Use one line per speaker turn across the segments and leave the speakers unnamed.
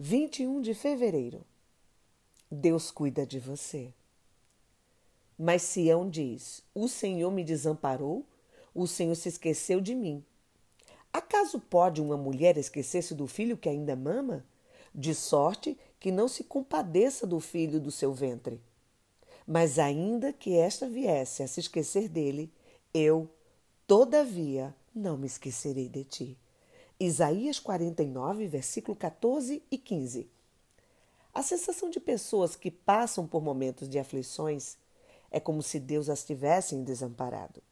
21 de fevereiro. Deus cuida de você. Mas Sião diz: O Senhor me desamparou, o Senhor se esqueceu de mim. Acaso pode uma mulher esquecer-se do filho que ainda mama? De sorte que não se compadeça do filho do seu ventre. Mas ainda que esta viesse a se esquecer dele, eu, todavia, não me esquecerei de ti. Isaías 49, versículo 14 e 15. A sensação de pessoas que passam por momentos de aflições é como se Deus as tivesse desamparado.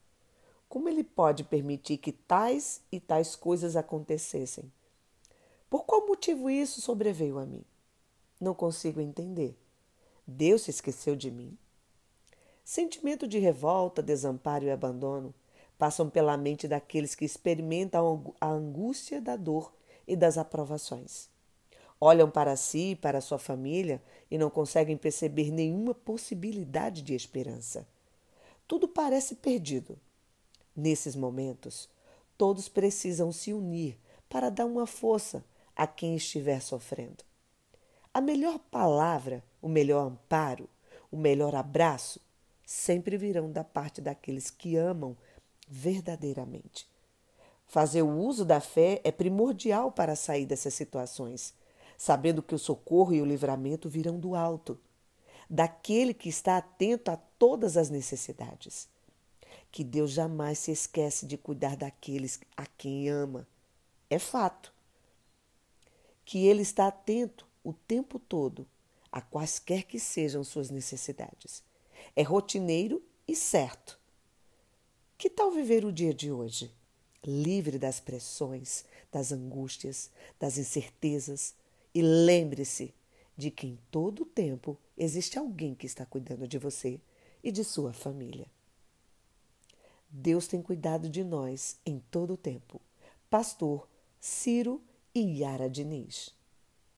Como ele pode permitir que tais e tais coisas acontecessem? Por qual motivo isso sobreveio a mim? Não consigo entender. Deus se esqueceu de mim? Sentimento de revolta, desamparo e abandono passam pela mente daqueles que experimentam a angústia da dor e das aprovações. Olham para si e para sua família e não conseguem perceber nenhuma possibilidade de esperança. Tudo parece perdido. Nesses momentos, todos precisam se unir para dar uma força a quem estiver sofrendo. A melhor palavra, o melhor amparo, o melhor abraço sempre virão da parte daqueles que amam verdadeiramente. Fazer o uso da fé é primordial para sair dessas situações, sabendo que o socorro e o livramento virão do alto, daquele que está atento a todas as necessidades. Que Deus jamais se esquece de cuidar daqueles a quem ama. É fato. Que Ele está atento o tempo todo a quaisquer que sejam suas necessidades. É rotineiro e certo que tal viver o dia de hoje? Livre das pressões, das angústias, das incertezas e lembre-se de que em todo o tempo existe alguém que está cuidando de você e de sua família. Deus tem cuidado de nós em todo o tempo. Pastor Ciro e Yara Diniz.